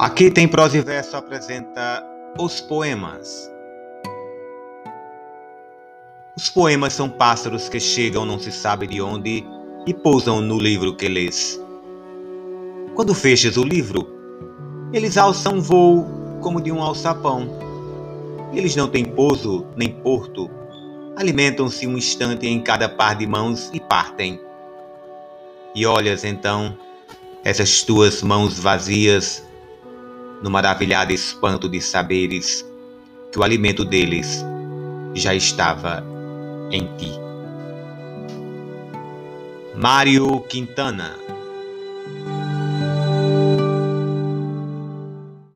Aqui tem prosa e verso apresenta os poemas. Os poemas são pássaros que chegam não se sabe de onde e pousam no livro que lês. Quando fechas o livro, eles alçam voo como de um alçapão. Eles não têm pouso nem porto, alimentam-se um instante em cada par de mãos e partem. E olhas então essas tuas mãos vazias no maravilhado espanto de saberes que o alimento deles já estava em ti. Mário Quintana